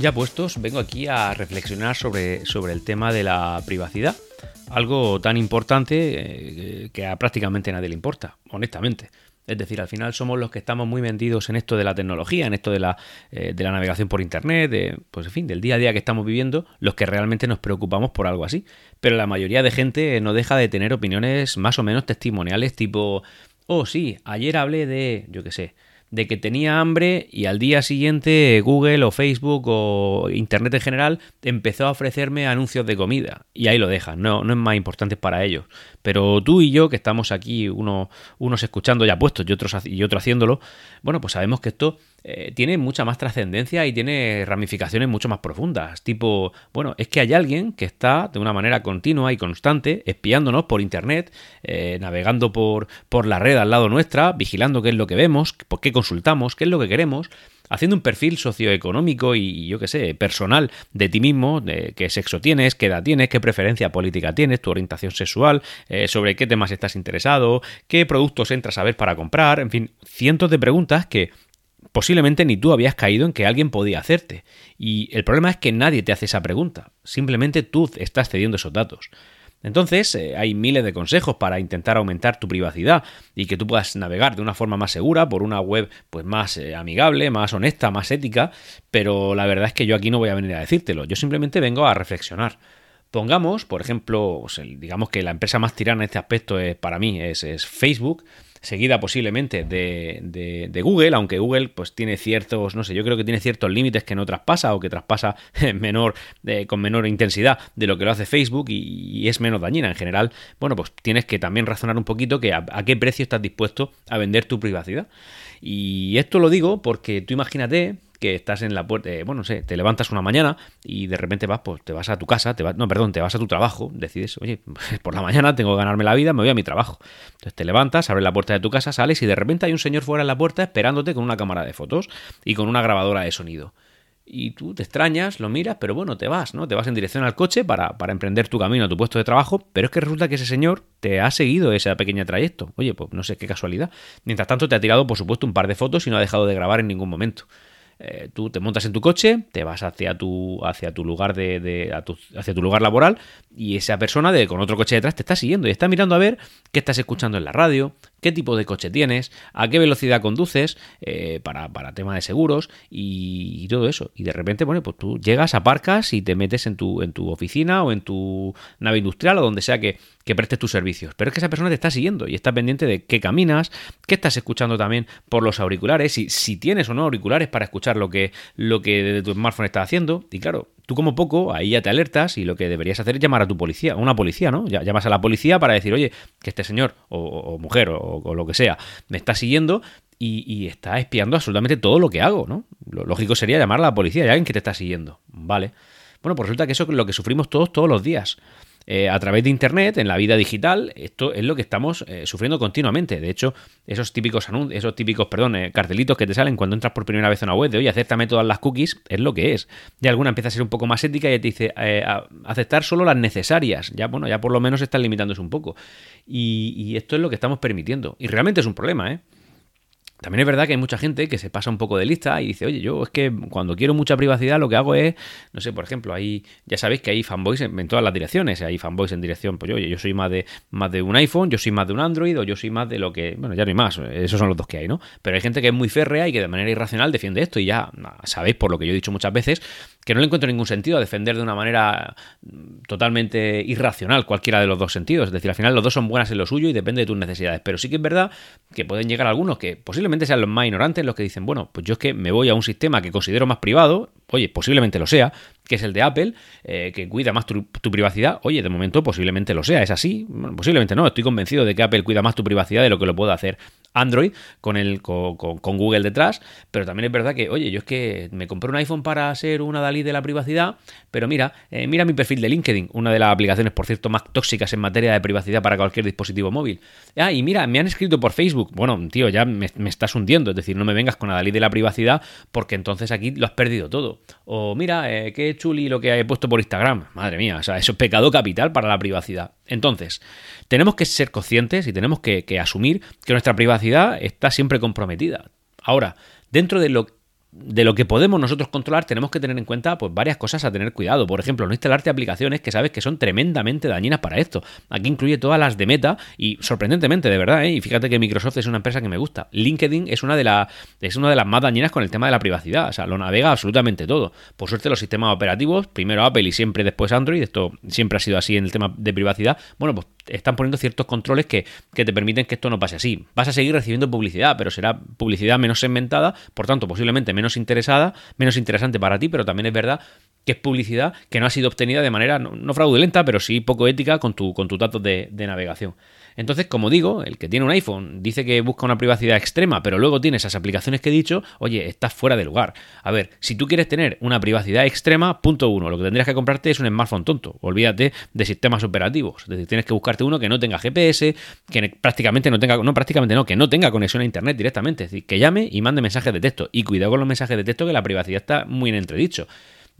Ya puestos, vengo aquí a reflexionar sobre, sobre el tema de la privacidad. Algo tan importante eh, que a prácticamente nadie le importa, honestamente. Es decir, al final somos los que estamos muy vendidos en esto de la tecnología, en esto de la, eh, de la navegación por Internet, de, pues en fin, del día a día que estamos viviendo, los que realmente nos preocupamos por algo así. Pero la mayoría de gente no deja de tener opiniones más o menos testimoniales tipo, oh sí, ayer hablé de, yo qué sé, de que tenía hambre y al día siguiente Google o Facebook o Internet en general empezó a ofrecerme anuncios de comida. Y ahí lo dejan, no, no es más importante para ellos. Pero tú y yo, que estamos aquí, uno, unos escuchando ya puestos y otros, y otro haciéndolo, bueno, pues sabemos que esto eh, tiene mucha más trascendencia y tiene ramificaciones mucho más profundas. Tipo, bueno, es que hay alguien que está de una manera continua y constante espiándonos por internet, eh, navegando por, por la red al lado nuestra, vigilando qué es lo que vemos, por qué consultamos, qué es lo que queremos haciendo un perfil socioeconómico y yo qué sé, personal de ti mismo, de qué sexo tienes, qué edad tienes, qué preferencia política tienes, tu orientación sexual, eh, sobre qué temas estás interesado, qué productos entras a ver para comprar, en fin, cientos de preguntas que posiblemente ni tú habías caído en que alguien podía hacerte. Y el problema es que nadie te hace esa pregunta, simplemente tú estás cediendo esos datos. Entonces, eh, hay miles de consejos para intentar aumentar tu privacidad y que tú puedas navegar de una forma más segura por una web pues más eh, amigable, más honesta, más ética, pero la verdad es que yo aquí no voy a venir a decírtelo, yo simplemente vengo a reflexionar. Pongamos, por ejemplo, pues, digamos que la empresa más tirana en este aspecto es, para mí es, es Facebook seguida posiblemente de, de, Google, aunque Google pues tiene ciertos, no sé, yo creo que tiene ciertos límites que no traspasa o que traspasa menor, con menor intensidad de lo que lo hace Facebook y, es menos dañina en general. Bueno, pues tienes que también razonar un poquito que a qué precio estás dispuesto a vender tu privacidad. Y esto lo digo porque tú imagínate que estás en la puerta, eh, bueno, no sé, te levantas una mañana y de repente vas, pues te vas a tu casa, te vas, no, perdón, te vas a tu trabajo, decides, oye, por la mañana tengo que ganarme la vida, me voy a mi trabajo. Entonces te levantas, abres la puerta de tu casa, sales y de repente hay un señor fuera en la puerta esperándote con una cámara de fotos y con una grabadora de sonido y tú te extrañas, lo miras, pero bueno, te vas, ¿no? Te vas en dirección al coche para, para, emprender tu camino a tu puesto de trabajo, pero es que resulta que ese señor te ha seguido ese pequeño trayecto. Oye, pues no sé qué casualidad. Mientras tanto te ha tirado, por supuesto, un par de fotos y no ha dejado de grabar en ningún momento. Eh, tú te montas en tu coche, te vas hacia tu, hacia tu lugar de, hacia tu lugar laboral y esa persona de, con otro coche detrás te está siguiendo y está mirando a ver qué estás escuchando en la radio, qué tipo de coche tienes, a qué velocidad conduces eh, para, para tema de seguros y, todo eso. Y de repente, bueno, pues tú llegas, aparcas y te metes en tu, en tu oficina o en tu nave industrial o donde sea que, que prestes tus servicios. Pero es que esa persona te está siguiendo y está pendiente de qué caminas, qué estás escuchando también por los auriculares, y si tienes o no auriculares para escuchar lo que, lo que tu smartphone estás haciendo. Y claro, tú como poco, ahí ya te alertas y lo que deberías hacer es llamar a tu policía, a una policía, ¿no? Llamas a la policía para decir, oye, que este señor o, mujer o, lo que sea me está siguiendo y, y, está espiando absolutamente todo lo que hago, ¿no? Lo lógico sería llamar a la policía, hay alguien que te está siguiendo, ¿vale? Bueno, pues resulta que eso es lo que sufrimos todos todos los días. Eh, a través de Internet, en la vida digital, esto es lo que estamos eh, sufriendo continuamente. De hecho, esos típicos anuncios, esos típicos, perdón, eh, cartelitos que te salen cuando entras por primera vez a una web de, oye, acéptame todas las cookies, es lo que es. Ya alguna empieza a ser un poco más ética y te dice, aceptar solo las necesarias. Ya, bueno, ya por lo menos están limitándose un poco. Y, y esto es lo que estamos permitiendo. Y realmente es un problema, ¿eh? También es verdad que hay mucha gente que se pasa un poco de lista y dice, oye, yo es que cuando quiero mucha privacidad lo que hago es, no sé, por ejemplo, ahí ya sabéis que hay fanboys en, todas las direcciones, hay fanboys en dirección, pues oye, yo soy más de, más de un iPhone, yo soy más de un Android o yo soy más de lo que, bueno, ya no hay más, esos son los dos que hay, ¿no? Pero hay gente que es muy férrea y que de manera irracional defiende esto y ya sabéis, por lo que yo he dicho muchas veces, que no le encuentro ningún sentido a defender de una manera mm, totalmente irracional cualquiera de los dos sentidos. Es decir, al final los dos son buenas en lo suyo y depende de tus necesidades. Pero sí que es verdad que pueden llegar algunos que posiblemente sean los más ignorantes los que dicen, bueno, pues yo es que me voy a un sistema que considero más privado, oye, posiblemente lo sea, que es el de Apple, eh, que cuida más tu, privacidad. Oye, de momento posiblemente lo sea, es así. posiblemente no, estoy convencido de que Apple cuida más tu privacidad de lo que lo puede hacer Android con, el, con, Google detrás, pero también es verdad que, oye, yo es que me compré un iPhone para ser una Dalí de la privacidad, pero mira, eh, mira mi perfil de LinkedIn, una de las aplicaciones, por cierto, más tóxicas en materia de privacidad para cualquier dispositivo móvil. Ah, y mira, me han escrito por Facebook. Bueno, tío, ya me, estás hundiendo, es decir, no me vengas con la Dalí de la privacidad porque entonces aquí lo has perdido todo. O mira, eh, qué chuli lo que he puesto por Instagram. Madre mía, o sea, eso es pecado capital para la privacidad. Entonces, tenemos que ser conscientes y tenemos que, asumir que nuestra privacidad está siempre comprometida. Ahora, dentro de lo de lo que podemos nosotros controlar, tenemos que tener en cuenta pues, varias cosas a tener cuidado. Por ejemplo, no instalarte aplicaciones que sabes que son tremendamente dañinas para esto. Aquí incluye todas las de Meta y sorprendentemente, de verdad, ¿eh? y fíjate que Microsoft es una empresa que me gusta. LinkedIn es una, de la, es una de las más dañinas con el tema de la privacidad. O sea, lo navega absolutamente todo. Por suerte, los sistemas operativos, primero Apple y siempre después Android, esto siempre ha sido así en el tema de privacidad, bueno, pues están poniendo ciertos controles que, que te permiten que esto no pase así. Vas a seguir recibiendo publicidad, pero será publicidad menos segmentada, por tanto, posiblemente menos interesada, menos interesante para ti, pero también es verdad que es publicidad que no ha sido obtenida de manera no, fraudulenta, pero sí poco ética con tu, con tus datos de, de navegación. Entonces, como digo, el que tiene un iPhone dice que busca una privacidad extrema, pero luego tiene esas aplicaciones que he dicho, oye, estás fuera de lugar. A ver, si tú quieres tener una privacidad extrema, punto uno, lo que tendrías que comprarte es un smartphone tonto. Olvídate de sistemas operativos. Es decir, tienes que buscarte uno que no tenga GPS, que prácticamente no tenga, no, prácticamente no, que no tenga conexión a internet directamente. Es decir, que llame y mande mensajes de texto. Y cuidado con los mensajes de texto que la privacidad está muy en entredicho.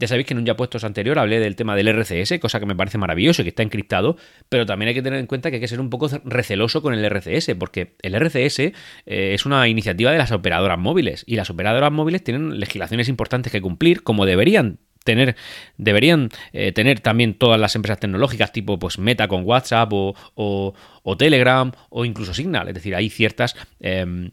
Ya sabéis que en un ya puestos anterior hablé del tema del RCS, cosa que me parece maravilloso y que está encriptado, pero también hay que tener en cuenta que hay que ser un poco receloso con el RCS, porque el RCS eh, es una iniciativa de las operadoras móviles y las operadoras móviles tienen legislaciones importantes que cumplir, como deberían tener deberían eh, tener también todas las empresas tecnológicas tipo pues Meta con WhatsApp o, Telegram o incluso Signal. Es decir hay ciertas em,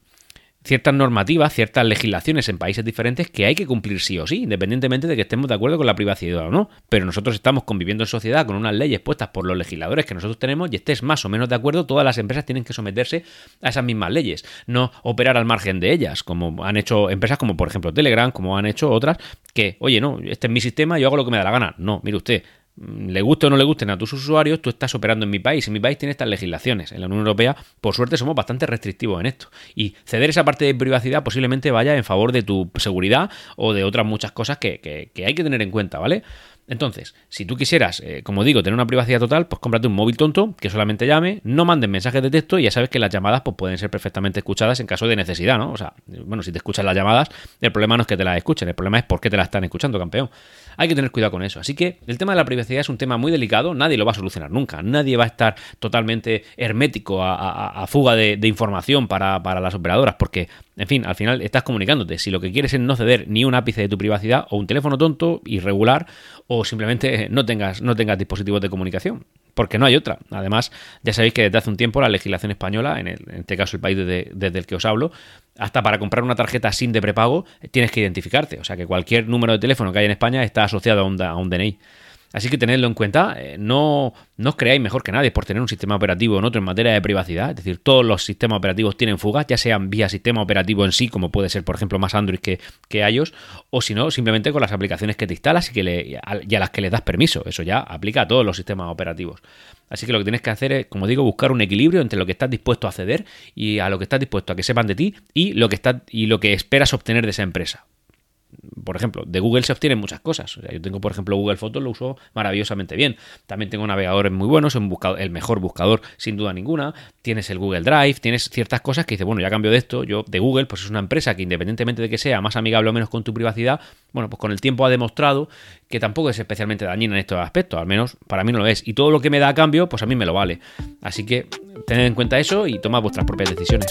ciertas normativas, ciertas legislaciones en países diferentes que hay que cumplir sí o sí, independientemente de que estemos de acuerdo con la privacidad o no. Pero nosotros estamos conviviendo en sociedad con unas leyes puestas por los legisladores que nosotros tenemos y estés más o menos de acuerdo, todas las empresas tienen que someterse a esas mismas leyes, no operar al margen de ellas, como han hecho empresas como por ejemplo Telegram, como han hecho otras, que, oye, no, este es mi sistema, yo hago lo que me da la gana. No, mire usted, le guste o no le gusten a tus usuarios, tú estás operando en mi país. En mi país tiene estas legislaciones. En la Unión Europea, por suerte, somos bastante restrictivos en esto. Y ceder esa parte de privacidad posiblemente vaya en favor de tu seguridad o de otras muchas cosas que, que hay que tener en cuenta, ¿vale? Entonces, si tú quisieras, eh, como digo, tener una privacidad total, pues cómprate un móvil tonto que solamente llame, no mandes mensajes de texto y ya sabes que las llamadas pues, pueden ser perfectamente escuchadas en caso de necesidad, ¿no? O sea, bueno, si te escuchan las llamadas, el problema no es que te las escuchen, el problema es por qué te las están escuchando, campeón. Hay que tener cuidado con eso. Así que el tema de la privacidad es un tema muy delicado, nadie lo va a solucionar nunca, nadie va a estar totalmente hermético a, fuga de, información para, para las operadoras, porque en fin, al final estás comunicándote. Si lo que quieres es no ceder ni un ápice de tu privacidad, o un teléfono tonto, irregular, o simplemente no tengas, no tengas dispositivos de comunicación. Porque no hay otra. Además, ya sabéis que desde hace un tiempo la legislación española, en, este caso el país desde, el que os hablo, hasta para comprar una tarjeta SIM de prepago tienes que identificarte. O sea que cualquier número de teléfono que haya en España está asociado a un, a un DNI. Así que tenedlo en cuenta, eh, no, no os creáis mejor que nadie por tener un sistema operativo en otro en materia de privacidad, es decir, todos los sistemas operativos tienen fugas, ya sean vía sistema operativo en sí, como puede ser por ejemplo más Android que, que o si no, simplemente con las aplicaciones que te instalas y, que le, a, las que le das permiso, eso ya aplica a todos los sistemas operativos. Así que lo que tienes que hacer es, como digo, buscar un equilibrio entre lo que estás dispuesto a ceder y a lo que estás dispuesto a que sepan de ti y lo que, está, y lo que esperas obtener de esa empresa por ejemplo, de Google se obtienen muchas cosas. yo tengo, por ejemplo, Google Fotos, lo uso maravillosamente bien. También tengo navegadores muy buenos, un el mejor buscador, sin duda ninguna. Tienes el Google Drive, tienes ciertas cosas que dices, bueno, ya cambio de esto. Yo, de Google, pues es una empresa que independientemente de que sea más amigable o menos con tu privacidad, bueno, pues con el tiempo ha demostrado que tampoco es especialmente dañina en estos aspectos, al menos para mí no lo es. Y todo lo que me da a cambio, pues a mí me lo vale. Así que tened en cuenta eso y tomad vuestras propias decisiones.